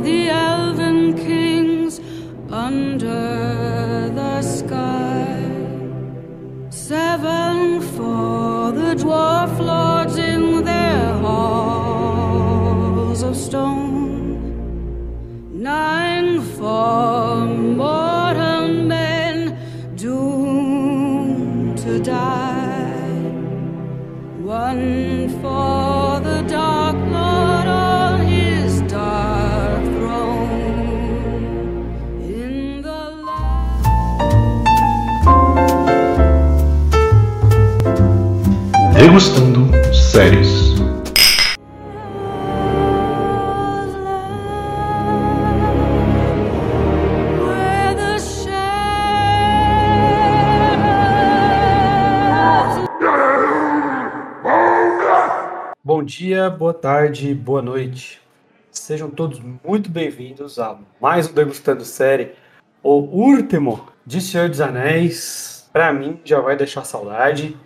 the elven kings under the sky. Seven for the dwarf Degustando séries. Bom dia, boa tarde, boa noite. Sejam todos muito bem-vindos a mais um Degustando Série, o último de Senhor dos Anéis. Pra mim, já vai deixar saudade.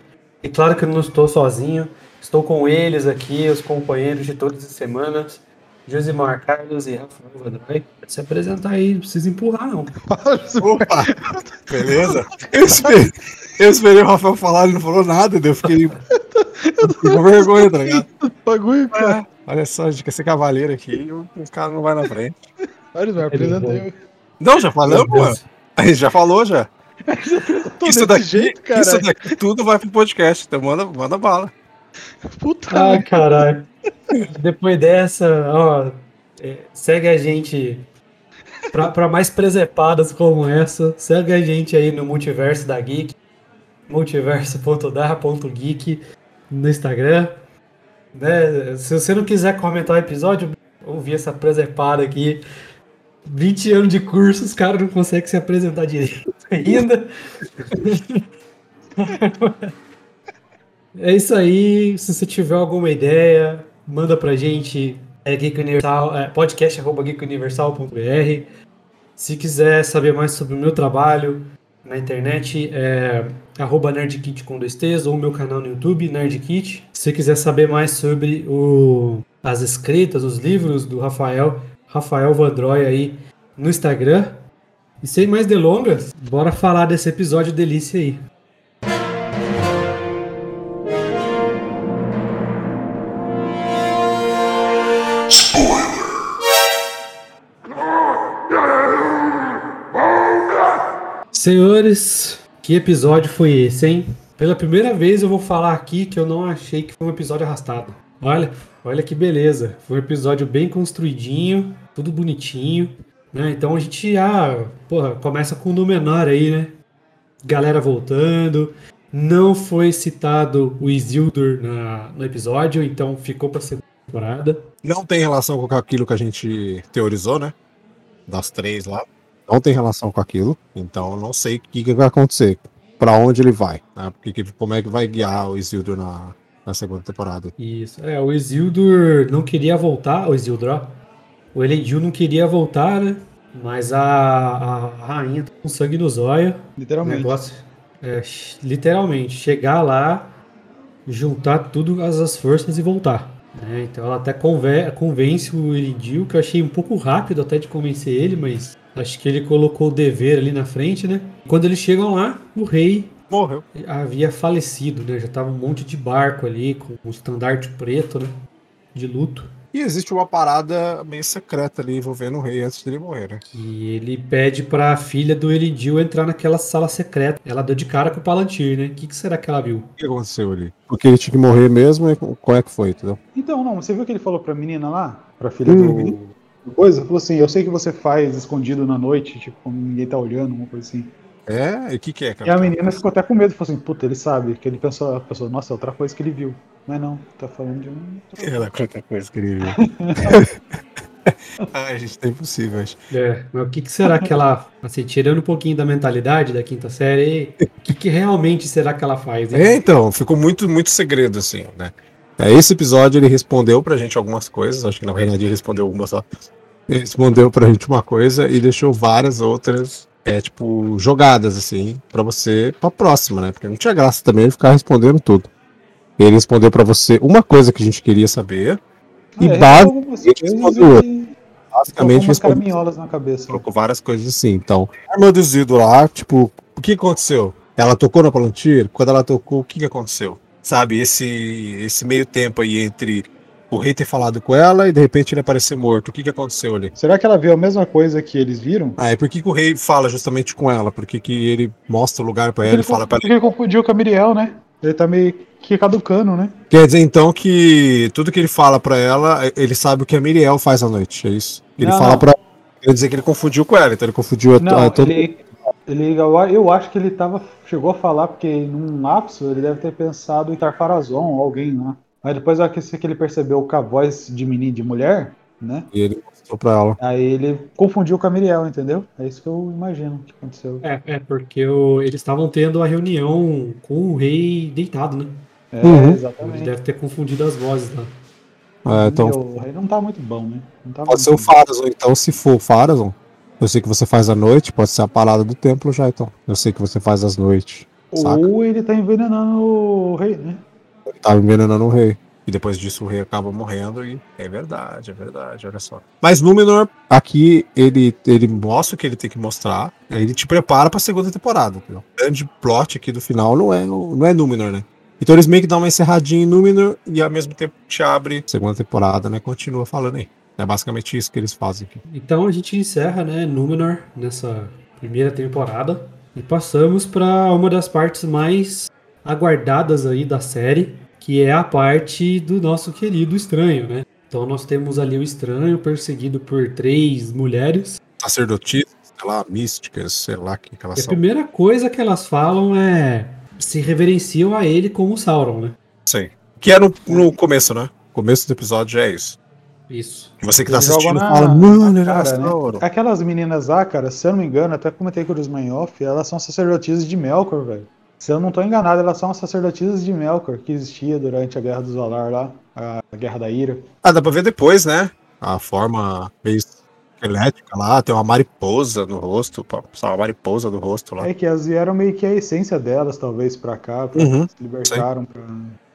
E claro que eu não estou sozinho, estou com eles aqui, os companheiros de todas as semanas, Josimar Carlos e Rafael Vadrai. Pode se apresentar aí, não precisa empurrar, não. Opa! Beleza? Eu esperei, eu esperei o Rafael falar, ele não falou nada, eu fiquei, eu fiquei com vergonha, tá ligado? Bagulho, cara. É, olha só, a gente quer ser cavaleiro aqui e o cara não vai na frente. Olha, vai apresentei. Não, já falamos, mano. A gente já falou, já. Tô Isso desse daqui, jeito, cara. isso daqui tudo vai pro podcast, então manda, manda bala. Puta. Ah, caralho. Depois dessa, ó, é, segue a gente pra, pra mais presepadas como essa. Segue a gente aí no Multiverso da Geek, multiverso.da.geek no Instagram. Né? Se você não quiser comentar o episódio, ouvir essa presepada aqui. 20 anos de curso, os caras não conseguem se apresentar direito ainda. É isso aí. Se você tiver alguma ideia, manda pra gente. É Universal, é, podcast.geekuniversal.br. Se quiser saber mais sobre o meu trabalho na internet, é arroba nerdkit com dois T's ou meu canal no YouTube, Nerdkit. Se quiser saber mais sobre o, as escritas, os livros do Rafael, Rafael Vandroy aí no Instagram. E sem mais delongas, bora falar desse episódio delícia aí. Senhores, que episódio foi esse, hein? Pela primeira vez eu vou falar aqui que eu não achei que foi um episódio arrastado. Olha, olha que beleza. Foi um episódio bem construidinho, tudo bonitinho, né? Então a gente já, porra, começa com o um menor aí, né? Galera voltando. Não foi citado o Isildur na, no episódio, então ficou pra segunda temporada. Não tem relação com aquilo que a gente teorizou, né? Das três lá. Não tem relação com aquilo, então não sei o que, que vai acontecer. Pra onde ele vai, né? Porque, que- como é que vai guiar o Isildur na, na segunda temporada. Isso. É, o Isildur não queria voltar, o Isildur, ó. O Elendil não queria voltar, né? Mas a, a rainha tá com sangue nos olhos. Literalmente. negócio é, literalmente, chegar lá, juntar tudo as, as forças e voltar. né? Então ela até conver- convence o Elendil, que eu achei um pouco rápido até de convencer ele, mas acho que ele colocou o dever ali na frente, né? Quando eles chegam lá, o rei Morreu. havia falecido, né? Já tava um monte de barco ali com um estandarte preto, né? De luto. E existe uma parada meio secreta ali envolvendo o rei antes dele morrer, né? E ele pede pra filha do Elidil entrar naquela sala secreta. Ela deu de cara com o Palantir, né? O que, que será que ela viu? O que aconteceu ali? Porque ele tinha que morrer mesmo e qual é que foi, entendeu? Então, não, você viu o que ele falou pra menina lá? Pra filha do, do coisa? Falou assim, eu sei que você faz escondido na noite, tipo, quando ninguém tá olhando, uma coisa assim. É? E o que, que é, E cara? a menina ficou até com medo, falou assim, puta, ele sabe. Que ele pensou, pensou, nossa, é outra coisa que ele viu. Mas não, tá falando de um. Ela é outra coisa que ele viu. Ai, gente, tá impossível, acho. É, mas o que, que será que ela, assim, tirando um pouquinho da mentalidade da quinta série, o que, que realmente será que ela faz? hein? É, então, ficou muito, muito segredo, assim, né? É, esse episódio ele respondeu pra gente algumas coisas, acho que na verdade ele respondeu algumas só. Ele respondeu pra gente uma coisa e deixou várias outras, é, tipo, jogadas, assim, pra você, pra próxima, né? Porque não tinha graça também ele ficar respondendo tudo. Ele respondeu pra você uma coisa que a gente queria saber, e É, coisas respondeu. basicamente respondeu, na cabeça. colocou várias coisas assim. Então, a irmã do Zido lá, tipo, o que aconteceu? Ela tocou na Palantir? Quando ela tocou, o que, que aconteceu? Sabe, esse, esse meio tempo aí entre o rei ter falado com ela e de repente ele aparecer morto. O que, que aconteceu ali? Será que ela viu a mesma coisa que eles viram? Ah, é por que, que o rei fala justamente com ela? Por que, que ele mostra o lugar pra ela ele, e fala pra porque ele confundiu com a Miriel, né? Ele tá meio que caducando, né? Quer dizer então que tudo que ele fala pra ela, ele sabe o que a Miriel faz à noite, é isso? Ele Não, fala não. pra Quer dizer que ele confundiu com ela, então ele confundiu a, Não, a todo ele, ele, eu eu acho que ele tava, chegou a falar, porque num lapso ele deve ter pensado em Tarfarazon ou alguém lá. Aí depois hora que que ele percebeu com a voz de menino de mulher, né? e ele mostrou pra ela. Aí ele confundiu com a Miriel, entendeu? É isso que eu imagino que aconteceu. É, é porque o- eles estavam tendo a reunião com o rei deitado, né? É, Uhum. Ele exatamente. deve ter confundido as vozes lá. É, então Meu, o rei não tá muito bom, né? Não tá pode muito ser o. Farazon, então se for o Farazon, eu sei que você faz à noite, pode ser a parada do templo já, então. Eu sei que você faz às noites. Saca? Ou ele tá envenenando o rei, né? Ele tava envenenando o rei. E depois disso o rei acaba morrendo e é verdade, é verdade, olha só. Mas Númenor, aqui ele, ele mostra o que ele tem que mostrar, ele te prepara pra segunda temporada. Entendeu? O grande plot aqui do final não é, não é Númenor, né? Então eles meio que dão uma encerradinha em Númenor e ao mesmo tempo te abre segunda temporada, né? Continua falando aí. É basicamente isso que eles fazem aqui. Então a gente encerra, né, Númenor nessa primeira temporada e passamos para uma das partes mais aguardadas aí da série, que é a parte do nosso querido estranho, né? Então nós temos ali o estranho perseguido por três mulheres. Sacerdotisas, sei lá, místicas, sei lá o que, que elas E a são. primeira coisa que elas falam é se reverenciam a ele como Sauron, né? Sim. Que é no, no começo, né? Começo do episódio já é isso. Isso. E você que tá Eles assistindo na- fala, mano, ele cara, né? Aquelas meninas lá, cara, se eu não me engano, até comentei com o em off, elas são sacerdotisas de Melkor, velho. Se eu não tô enganado, elas são as sacerdotisas de Melkor, que existia durante a Guerra dos Valar lá, a Guerra da Ira. Ah, dá pra ver depois, né? A forma meio esquelética lá, tem uma mariposa no rosto, só uma mariposa no rosto lá. É que elas vieram meio que a essência delas, talvez, pra cá, pra, Uhum, se libertaram pra...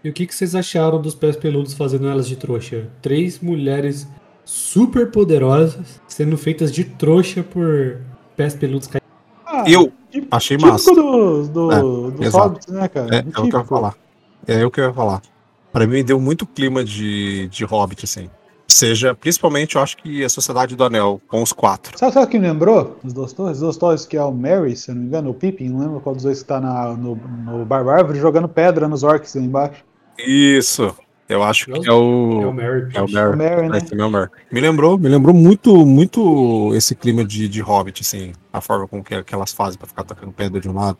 E o que, que vocês acharam dos pés peludos fazendo elas de trouxa? Três mulheres super poderosas sendo feitas de trouxa por pés peludos caídos. Ah, Eu típico- achei massa. dos, do, É, dos exato. hobbits, né, cara? É, é o que eu ia falar. É o que eu ia falar. Pra mim deu muito clima de, de Hobbit, assim. Seja, principalmente, eu acho que a Sociedade do Anel, com os quatro. Sabe, sabe quem me lembrou? Os dois torres? Os dois torres que é o Mary, se eu não me engano, o Pippin, não lembro qual dos dois que tá na, no, no Barba Árvore jogando pedra nos orcs aí embaixo. Isso. Eu acho que é É o o. Mary. É o O Merry. Mary, né? É o Merry. Me lembrou, me lembrou muito, muito esse clima de, de Hobbit, assim, a forma com que, que elas fazem pra ficar tacando pedra de um lado.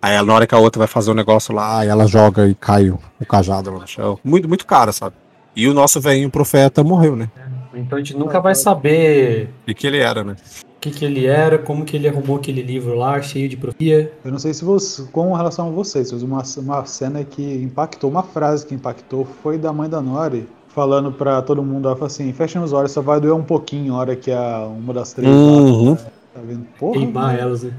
Aí na hora que a outra vai fazer um negócio lá, e ela joga e cai o, o cajado lá no chão. Muito, muito cara, sabe? E o nosso velhinho profeta morreu, né? Então a gente nunca vai saber E que ele era, né? O que, que ele era, como que ele arrumou aquele livro lá, cheio de profia. Eu não sei se você, com relação a vocês, mas uma, uma cena que impactou, uma frase que impactou foi da mãe da Nori, falando pra todo mundo, ela falou assim, fechem os olhos, só vai doer um pouquinho a hora que a, uma das três Uhum. lá, tá vendo? Porra, Queimar elas, né?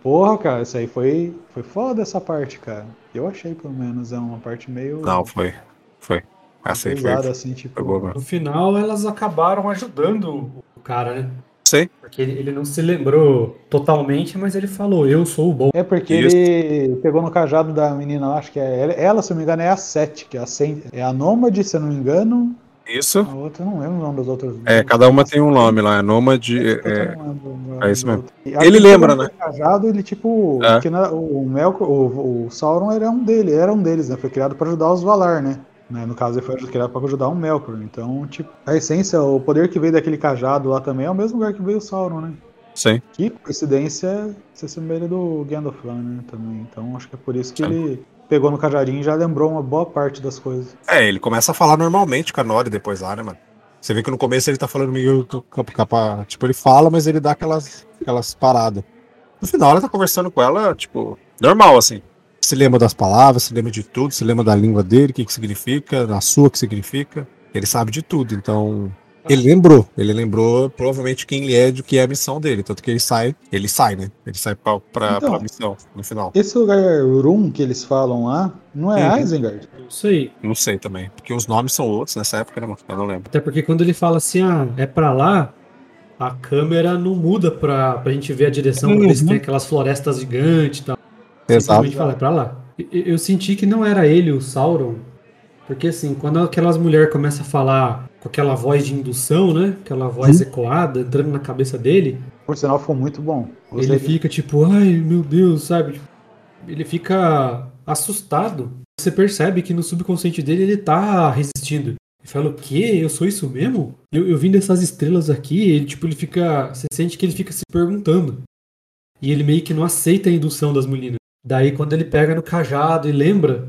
porra, cara, isso aí foi, foi foda essa parte, cara. Eu achei, pelo menos, é uma parte meio Não, foi. Foi. Essa aí foi. assim, tipo... foi boa, mano. No final, elas acabaram ajudando o cara, né? Sei. Porque ele, ele não se lembrou totalmente, mas ele falou, eu sou o bom. É porque Isso. ele pegou no cajado da menina lá, acho que é ela, ela, se eu não me engano, é a Sete, que é a, Sen- é a Nômade, se eu não me engano. Isso. A outra, eu não lembro o nome das outras. É, cada uma tem um nome lá. É Nômade. É, o nome é isso mesmo. Ele lembra, né? Cajado, ele tipo, É. na- o Melkor, o, o Sauron era um dele, era um deles, né? Foi criado para ajudar os Valar, né? Né, No caso, ele foi criado para ajudar um Melkor. Então, tipo, a essência, o poder que veio daquele cajado lá também é o mesmo lugar que veio o Sauron, né? sim. Que coincidência se assemelha do Gandalf lá, né? Também. Então acho que é por isso que Sim. ele pegou no cajadinho e já lembrou uma boa parte das coisas. É, ele começa a falar normalmente com a Nori depois lá, né, mano? Você vê que no começo ele tá falando meio. Tipo, ele fala, mas ele dá aquelas, aquelas paradas. No final, ela tá conversando com ela, tipo, normal, assim. Se lembra das palavras, se lembra de tudo, se lembra da língua dele, o que, que significa, na sua, o que significa. Ele sabe de tudo, então. Ele lembrou, ele lembrou provavelmente quem ele é, do que é a missão dele. Tanto que ele sai, ele sai, né? Ele sai pra, pra, Então. pra missão no final. Esse lugar Rum que eles falam lá, não é Uhum. Isengard? Não sei. Não sei também. Porque os nomes são outros nessa época, né, mano? Eu não lembro. Até porque quando ele fala assim, ah, é pra lá, a câmera não muda pra, pra gente ver a direção, pra ver se Uhum. aquelas florestas gigantes e tal. Exato. Fala, "É pra lá. Eu senti que não era ele o Sauron, porque assim, quando aquelas mulheres começam a falar com aquela voz de indução, né? Aquela voz ecoada entrando na cabeça dele, Por sinal, foi muito bom. Gostei ele fica tipo, ai meu Deus, sabe? Ele fica assustado. Você percebe que no subconsciente dele ele tá resistindo. Ele fala, o quê? Eu sou isso mesmo? Eu, eu vim dessas estrelas aqui, ele tipo, ele fica. Você sente que ele fica se perguntando. E ele meio que não aceita a indução das meninas. Daí quando ele pega no cajado e lembra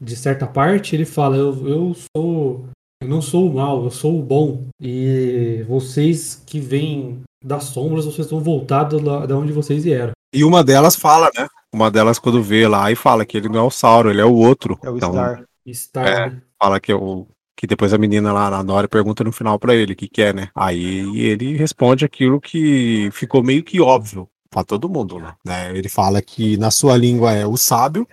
de certa parte, ele fala, eu, eu sou. Eu não sou o mal, eu sou o bom. E vocês que vêm das sombras, vocês estão voltados lá da onde vocês vieram. E uma delas fala, né? Uma delas, quando vê lá e fala que ele não é o Sauron, ele é o outro. É o Então, Star. Star, É. né? fala que é o. Que depois a menina lá, a Nora, pergunta no final pra ele o que, que é, né? Aí ele responde aquilo que ficou meio que óbvio pra todo mundo, né? né? Ele fala que na sua língua é o sábio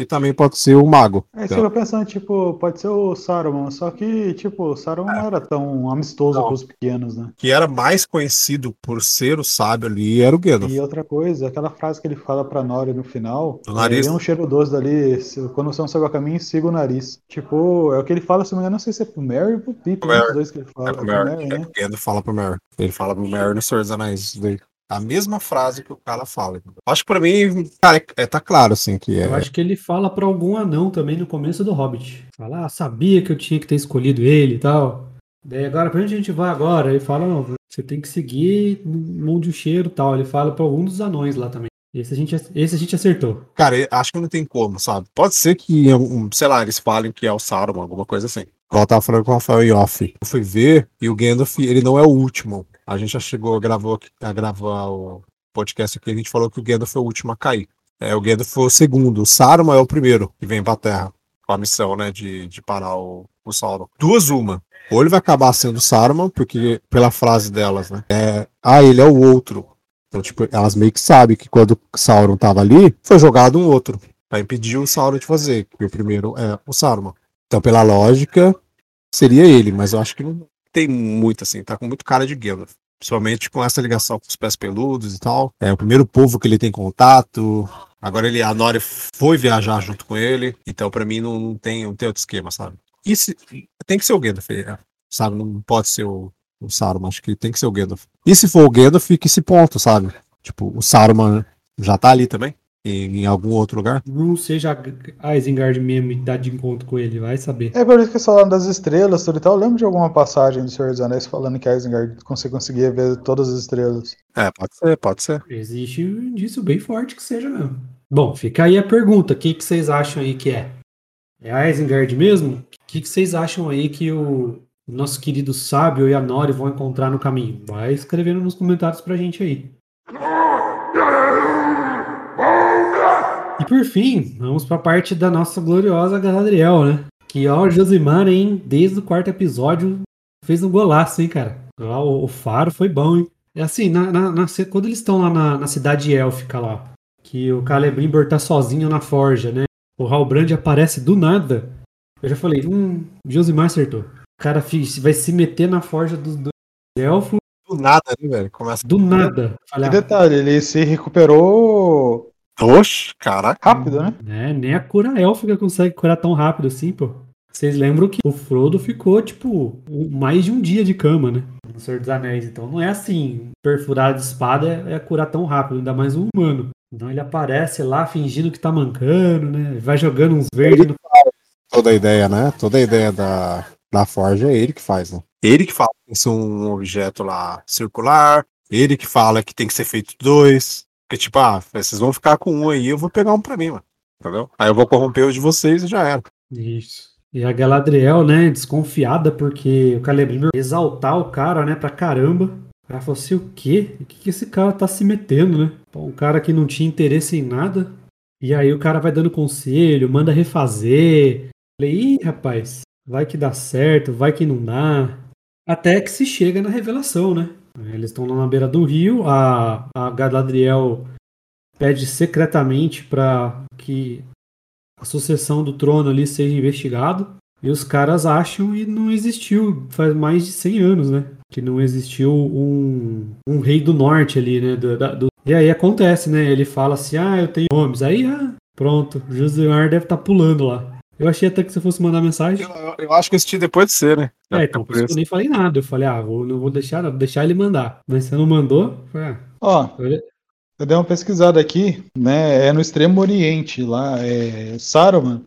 e também pode ser o mago. É, você Então, fica pensando, tipo, pode ser o Saruman, só que, tipo, o Saruman não era tão amistoso Não. com os pequenos, né? que era mais conhecido por ser o sábio ali era o Gandalf. E outra coisa, aquela frase que ele fala pra Nori no final, Do nariz. é, "Vem um cheiro doce dali, quando você não sabe o caminho, siga o nariz. Tipo, é o que ele fala, se não me engano, não sei se é pro Merry ou pro Pippin, Pro dos dois que ele fala. É É pro pro Merry. Merry, É né? que o Gandalf fala pro. Ele fala pro Merry no Senhor dos Anéis. isso daí. A mesma frase que o cara fala. Acho que pra mim, cara, é, é- tá claro, assim, que é. Eu acho que ele fala pra algum anão também no começo do Hobbit. Fala, ah, sabia que eu tinha que ter escolhido ele e tal. Daí agora, pra onde a gente vai agora? Ele fala, não, você tem que seguir no Monte do Cheiro e tal. Ele fala pra algum dos anões lá também. Esse a gente, esse a gente acertou. Cara, acho que não tem como, sabe? Pode ser que, sei lá, eles falem que é o Saruman, alguma coisa assim. Eu tava falando com o Rafael em off. Eu fui ver e o Gandalf, ele não é o último. A gente já chegou, gravou, a gravar o podcast aqui, a gente falou que o Gandalf é o último a cair. É, o Gandalf foi o segundo. O Saruman é o primeiro que vem pra Terra. Com a missão, né, de, de parar o, o Sauron. Duas uma. Ou ele vai acabar sendo Saruman, porque, pela frase delas, né? É, ah, ele é o outro. Então, tipo, elas meio que sabem que quando Sauron tava ali, foi jogado um outro. Pra impedir o Sauron de fazer, que o primeiro é o Saruman. Então, pela lógica, seria ele, mas eu acho que não tem muito assim, tá com muito cara de Gandalf. Principalmente com essa ligação com os pés peludos e tal. É o primeiro povo que ele tem contato. Agora ele, a Nori foi viajar junto com ele. Então, pra mim, não, não tem, não tem outro esquema, sabe? E se, tem que ser o Gandalf, é, sabe? Não pode ser o, o Saruman, acho que tem que ser o Gandalf. E se for o Gandalf, fica esse ponto, sabe? Tipo, o Saruman já tá ali também? Em, em algum outro lugar? Não seja a Isengard mesmo e dar de encontro com ele, vai saber. É por isso que eles falaram das estrelas tudo e tal. Eu lembro de alguma passagem do Senhor dos Anéis falando que a Isengard você conseguia ver todas as estrelas. É, pode ser, pode ser. Existe um indício bem forte que seja mesmo. Bom, fica aí a pergunta: o que, que vocês acham aí que é? É a Isengard mesmo? O que, que vocês acham aí que o nosso querido sábio e a Nori vão encontrar no caminho? Vai escrevendo nos comentários pra gente aí. E por fim, vamos pra parte da nossa gloriosa Galadriel, né? Que ó, o Josimar, hein? Desde o quarto episódio fez um golaço, hein, cara? Ó, o, o faro foi bom, hein? É assim, na, na- na- quando eles estão lá na, na cidade élfica lá, que o Celebrimbor tá sozinho na forja, né? O Halbrand aparece do nada. Eu já falei, hum, Josimar acertou. O cara vai se meter na forja dos do elfos Do nada, né, velho? Começa. do nada. E ah, detalhe, ele se recuperou Oxe, caraca. rápido, né? né? Nem a cura élfica consegue curar tão rápido assim, pô. Vocês lembram que o Frodo ficou, tipo, mais de um dia de cama, né? No Senhor dos Anéis. Então não é assim, perfurar de espada é, é curar tão rápido, ainda mais um humano. Então ele aparece lá fingindo que tá mancando, né? Vai jogando uns verdes no. Toda a ideia, né? Toda a ideia da, da Forja é ele que faz, né? Ele que fala que tem que ser um objeto lá circular, ele que fala que tem que ser feito dois. Porque, tipo, ah, vocês vão ficar com um aí, eu vou pegar um pra mim, mano. Entendeu? Aí eu vou corromper o de vocês e já era. Isso. E a Galadriel, né, desconfiada porque o Celebrimbor exaltar o cara, né, pra caramba. Ela falou assim, o quê? O que, que esse cara tá se metendo, né? Um cara que não tinha interesse em nada. E aí o cara vai dando conselho, manda refazer. Falei, ih, rapaz, vai que dá certo, vai que não dá. Até que se chega na revelação, né? Eles estão lá na beira do rio, a, a Galadriel pede secretamente para que a sucessão do trono ali seja investigado. E os caras acham e não existiu faz mais de 100 anos, né? que não existiu um, um rei do norte ali, né? do- da- do- E aí acontece, né? Ele fala assim, ah, eu tenho nomes. Aí, ah, pronto, Josimar deve estar pulando lá. Eu achei até que você fosse mandar mensagem. Eu, eu- eu acho que eu assisti depois de ser, né? É, então, por isso que eu nem falei nada. Eu falei, ah, vou, não vou deixar, vou deixar ele mandar. Mas você não mandou? falei, ah, Ó, olha- eu dei uma pesquisada aqui, né? É no Extremo Oriente, lá é Saruman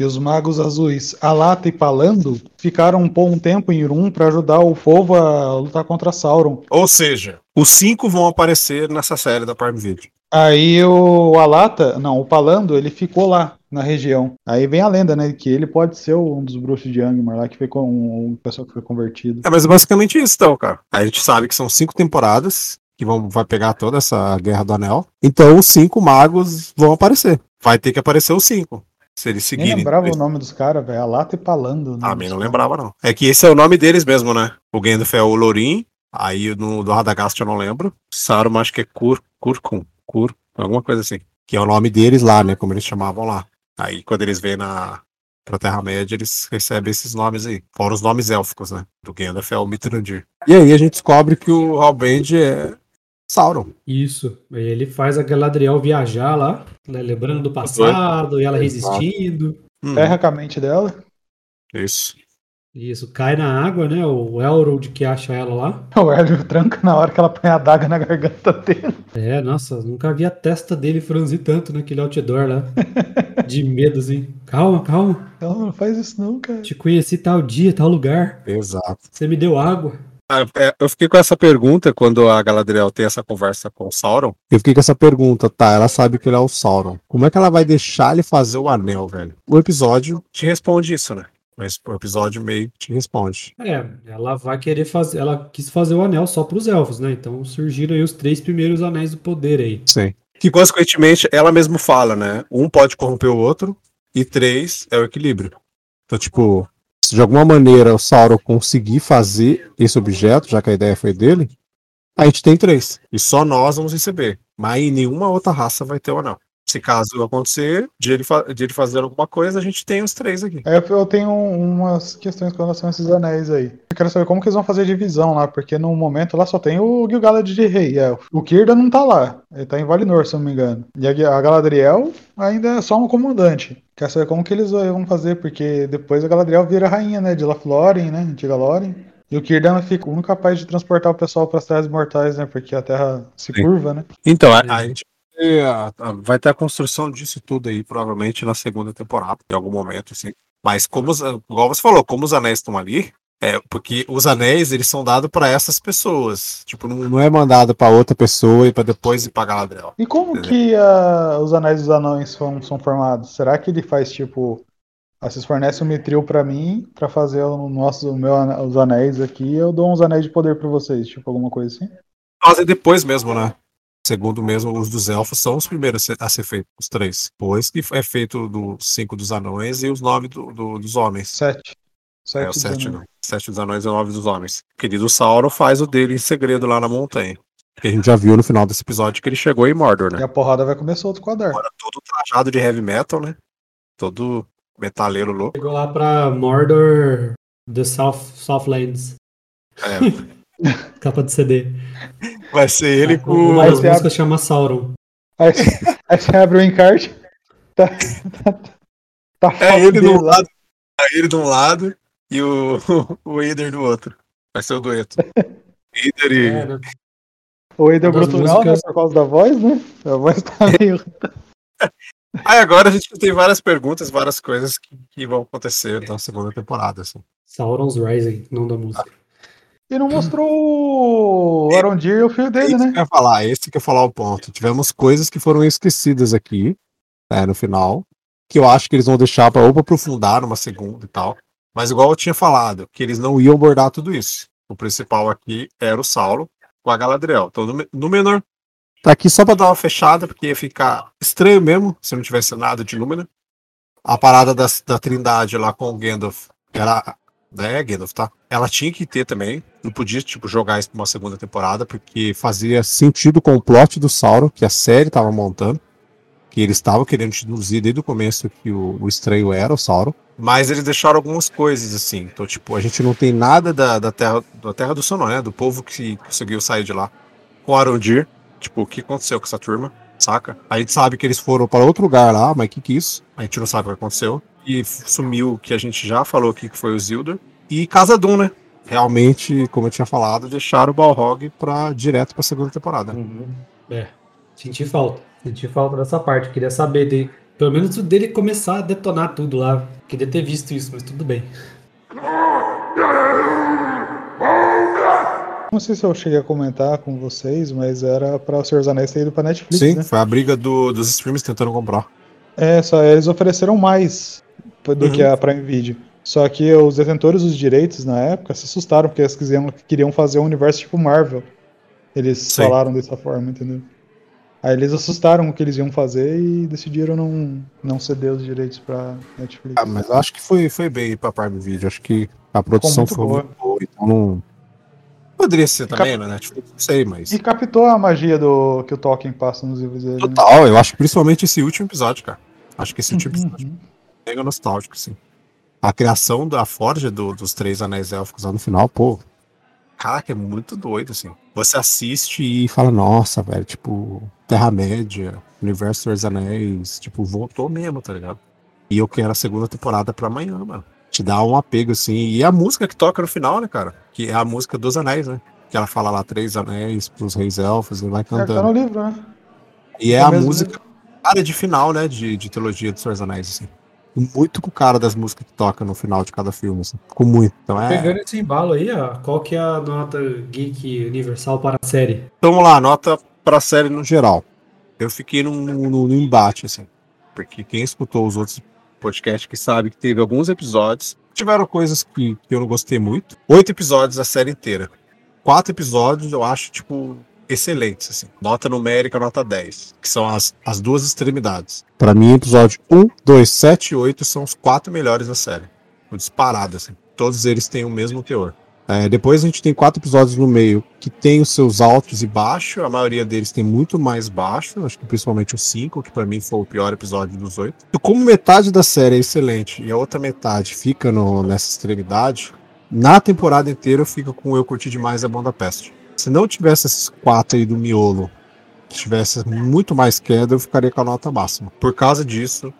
e os magos azuis Alata e Palando ficaram um, bom tempo em Irum para ajudar o povo a lutar contra Sauron. Ou seja, os cinco vão aparecer nessa série da Prime Video. Aí o Alata, não, o Palando, ele ficou lá na região. Aí vem a lenda, né, que ele pode ser um dos bruxos de Angmar lá, que foi com um, um pessoal que foi convertido. É, mas é basicamente isso, então, cara. A gente sabe que são cinco temporadas que vão, vai pegar toda essa Guerra do Anel. Então os cinco magos vão aparecer. Vai ter que aparecer os cinco. Se eles Nem seguirem. lembrava o nome dos caras, velho. Alata e Palando. né? Ah, mim não lembrava, não. É que esse é o nome deles mesmo, né? O Gandalf é o Lorin, aí no do Radagast eu não lembro. Saruman acho que é Kur, Kurkun, Kur, alguma coisa assim. Que é o nome deles lá, né? Como eles chamavam lá. Aí quando eles vêm na pra Terra-média, eles recebem esses nomes aí. Fora os nomes élficos, né? Do Gandalf é o Mithrandir. E aí a gente descobre que o Halband é Sauron. Isso. Aí ele faz a Galadriel viajar lá, né, lembrando do passado, e ela resistindo. Hum, Ferra com a mente dela. isso. Isso, cai na água, né? O Elrond que acha ela lá. O Hélio tranca na hora que ela põe a daga na garganta dele. É, nossa, nunca vi a testa dele franzir tanto naquele outdoor lá. De medo, assim. Calma, calma. Não, não faz isso não, cara. Te conheci tal dia, tal lugar. Exato. Você me deu água. Ah, é, Eu fiquei com essa pergunta quando a Galadriel tem essa conversa com o Sauron. Eu fiquei com essa pergunta, tá? Ela sabe que ele é o Sauron. Como é que ela vai deixar ele fazer o anel, velho? O episódio te responde isso, né? Mas o episódio meio te responde. É, ela vai querer fazer. Ela quis fazer o anel só pros elfos, né? Então surgiram aí os três primeiros anéis do poder aí. Sim. Que consequentemente ela mesmo fala, né? Um pode corromper o outro e três é o equilíbrio. Então, tipo, se de alguma maneira o Sauron conseguir fazer esse objeto, já que a ideia foi dele, a gente tem três. E só nós vamos receber. Mas em nenhuma outra raça vai ter o anel. Se caso acontecer de ele, de ele fazer alguma coisa, a gente tem os três aqui. Aí eu- tenho umas questões com relação a esses anéis aí. Eu quero saber como que eles vão fazer a divisão lá, porque no momento lá só tem o Gil-galad de rei. É, o Kirda não tá lá. Ele tá em Valinor, se eu não me engano. E a, a Galadriel ainda é só um comandante. Quero saber como que eles vão fazer, porque depois a Galadriel vira rainha, né? De Lothlórien, né? Antiga Lórien. E o Círdan fica o único capaz de transportar o pessoal para as terras mortais, né? Porque a terra se Sim. curva, né? Então, a, a gente ter a- a- vai ter a construção disso tudo aí, provavelmente na segunda temporada, em algum momento, assim. Mas como os, igual você falou, como os anéis estão ali, é porque os anéis eles são dados para essas pessoas. Tipo, não, não é mandado para outra pessoa e para depois ir para Galadriel. E como Entendeu? que ah, os anéis dos anões são, são formados? Será que ele faz tipo. Ah, vocês fornecem um mitril pra mim, pra fazer o nosso, o meu, os anéis aqui, eu dou uns anéis de poder pra vocês, tipo alguma coisa assim? Fazem depois mesmo, né? Segundo mesmo, os dos elfos são os primeiros a ser- feitos, os três. Depois que é feito dos cinco dos anões e os nove do- do- dos homens. Sete. Sete É, o sete, não. Sete dos anões e nove dos homens. O querido Sauron faz o dele em segredo lá na montanha. Que a gente já viu no final desse episódio que ele chegou em Mordor, E né? a porrada vai comer solto com a Dark. Agora todo trajado de heavy metal, né? Todo metaleiro louco. Chegou lá pra Mordor The South, Southlands. É, Capa de CD. vai ser ele Uma com. Vai das músicas chama Sauron. Aí, aí você abre o encarte. Tá, tá, tá É ele de um lado, é ele de um lado e o, o Eider do outro. Vai ser o dueto. Eider e. É, né? O Eider das Brutunal, músicas- né? Por causa da voz, né? A voz tá meio. Aí agora a gente tem várias perguntas, várias coisas que, que vão acontecer na segunda temporada. Assim. Sauron's Rising, não da música. E não mostrou o Arondir e o filho dele, né? que eu ia falar, esse que eu ia falar o ponto. Tivemos coisas que foram esquecidas aqui, né, no final, que eu acho que eles vão deixar para ou pra aprofundar numa segunda e tal. Mas igual eu tinha falado, que eles não iam abordar tudo isso. O principal aqui era o Saulo com a Galadriel. Então, no, me- no menor, tá aqui só pra dar uma fechada, porque ia ficar estranho mesmo se não tivesse nada de Númenor. A parada da, da Trindade lá com o Gandalf era. É, Gandalf, tá? Ela tinha que ter também. Não podia, tipo, jogar isso pra uma segunda temporada, porque fazia sentido com o plot do Sauron, que a série tava montando. que eles estavam querendo deduzir desde o começo que o, o estranho era o Sauron. Mas eles deixaram algumas coisas, assim. Então, tipo, a gente não tem nada da, da terra, da terra do Sonor, né? Do povo que conseguiu sair de lá. Com Arondir. Tipo, o que aconteceu com essa turma, saca? A gente sabe que eles foram para outro lugar lá, mas o que que é isso? A gente não sabe o que aconteceu. E sumiu, que a gente já falou aqui, que foi o Zildur. E Casa Dun, né? Realmente, como eu tinha falado, deixaram o Balrog pra, direto pra segunda temporada. Uhum. É, senti falta. Senti falta dessa parte. Queria saber dele. Pelo menos dele começar a detonar tudo lá. Queria ter visto isso, mas tudo bem. Não sei se eu cheguei a comentar com vocês, mas era para o Senhor dos Anéis ter ido pra Netflix, Sim, né? foi a briga do- dos streams tentando comprar. É, só eles ofereceram mais do Uhum. que a Prime Video. Só que os detentores dos direitos na época se assustaram, porque eles queriam, queriam fazer um universo tipo Marvel. Eles Sim. falaram dessa forma, entendeu? Aí eles assustaram o que eles iam fazer e decidiram não, não ceder os direitos pra Netflix. Ah, mas eu acho que foi, foi bem pra Prime Video. Acho que a produção muito foi boa. muito boa. Então não. Poderia ser também na Netflix, não sei, mas. E captou a magia do que o Tolkien passa nos livros dele. né? Total, eu acho que principalmente esse último episódio, cara. Acho que esse último episódio Uhum. é mega nostálgico, sim. A criação da forja do- dos três anéis élficos lá no final, pô. Caraca, é muito doido, assim. Você assiste e fala, nossa, velho, tipo, Terra-média, Universo dos Anéis, tipo, voltou mesmo, tá ligado? E eu quero a segunda temporada pra amanhã, mano. Te dá um apego, assim. E a música que toca no final, né, cara? Que é a música dos anéis, né? Que ela fala lá, três anéis pros reis elfos e vai É, tá no cantando. livro, né? E é É a música, cara, de final, né, de, de trilogia dos Senhor dos Anéis, assim. Muito com o cara das músicas que toca no final de cada filme, assim. Com muito. Então é. Pegando esse embalo aí, ó, qual que é a nota geek universal para a série? Então vamos lá, nota pra série no geral. Eu fiquei num, num- num embate, assim. Porque quem escutou os outros podcasts que sabe que teve alguns episódios. Tiveram coisas que, que eu não gostei muito. Oito episódios a série inteira. Quatro episódios eu acho, tipo, excelentes, assim. Nota numérica, nota 10. Que são as, as duas extremidades. Pra mim, episódio 1, 2, 7 e 8 são os quatro melhores da série. Disparado, assim. Todos eles têm o mesmo teor. É, depois a gente tem quatro episódios no meio que tem os seus altos e baixos. A maioria deles tem muito mais baixo. Acho que principalmente o 5, que pra mim foi o pior episódio dos oito. E como metade da série é excelente e a outra metade fica no- nessa extremidade, na temporada inteira eu fico com Eu Curti Demais é Bom Peste. Se não tivesse esses quatro aí do miolo, tivesse muito mais queda, eu ficaria com a nota máxima. Por causa disso,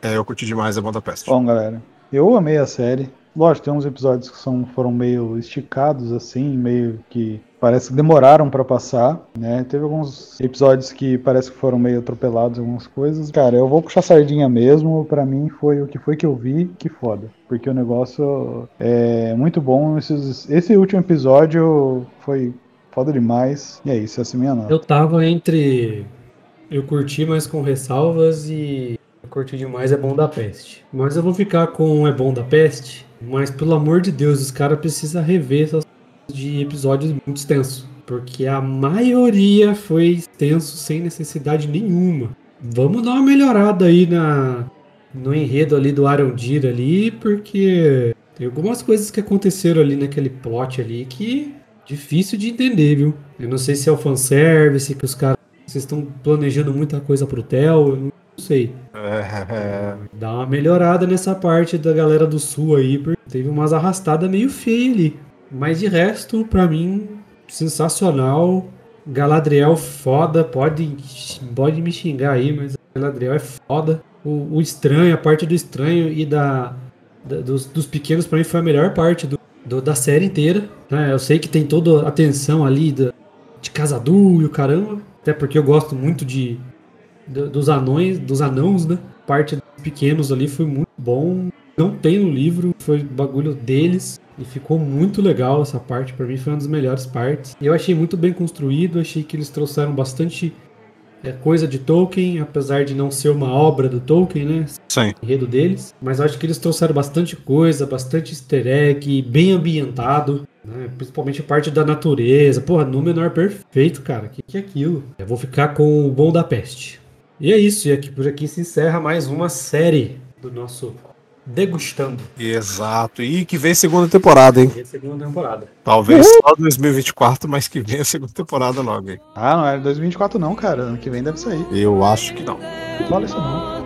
é, Eu Curti Demais é Bom da Peste. Bom, galera, eu amei a série. Lógico, tem uns episódios que são, foram meio esticados, assim, meio que parece que demoraram pra passar, né? Teve alguns episódios que parece que foram meio atropelados, algumas coisas. Cara, eu vou puxar sardinha mesmo. Pra mim foi o que foi que eu vi, que foda. Porque o negócio é muito bom. Esse último episódio foi foda demais. E é isso, é a minha nota. Eu tava entre. Eu curti, mas com ressalvas e. Eu curti demais é bom da peste. Mas eu vou ficar com é bom da peste. Mas pelo amor de Deus, os caras precisam rever essas de episódios muito extensos. Porque a maioria foi extenso sem necessidade nenhuma. Vamos dar uma melhorada aí na, no enredo ali do Arondir ali, porque tem algumas coisas que aconteceram ali naquele plot ali que difícil de entender, viu? Eu não sei se é o fanservice, que os caras vocês estão planejando muita coisa pro Theo, eu não sei. É, Dá uma melhorada nessa parte da galera do sul aí, porque teve umas arrastadas meio feias ali. Mas de resto, pra mim, sensacional. Galadriel foda, pode, pode me xingar aí, mas Galadriel é foda. O, o estranho, a parte do estranho e da, da- dos, dos pequenos, pra mim foi a melhor parte do, do- da série inteira. né? Eu sei que tem toda a tensão ali da, de Casadu e o caramba, até porque eu gosto muito de, do- dos anões, dos anãos, né? Parte dos pequenos ali foi muito bom. Não tem no livro, foi bagulho deles. E ficou muito legal essa parte, pra mim foi uma das melhores partes. Eu achei muito bem construído, achei que eles trouxeram bastante é, coisa de Tolkien, apesar de não ser uma obra do Tolkien, né? sim. enredo deles, mas acho que eles trouxeram bastante coisa, bastante easter egg, bem ambientado, né? principalmente a parte da natureza. Porra, Númenor perfeito, cara. O que, que é aquilo? Eu vou ficar com o Bom da Peste. E é isso, e aqui, por aqui se encerra mais uma série do nosso degustando. Exato. E que vem segunda temporada, hein? A segunda temporada. Talvez só 2024, mas que vem a segunda temporada logo, hein? Ah, não é 2024 não, cara. Ano que vem deve sair. Eu acho que não. Não fala isso não.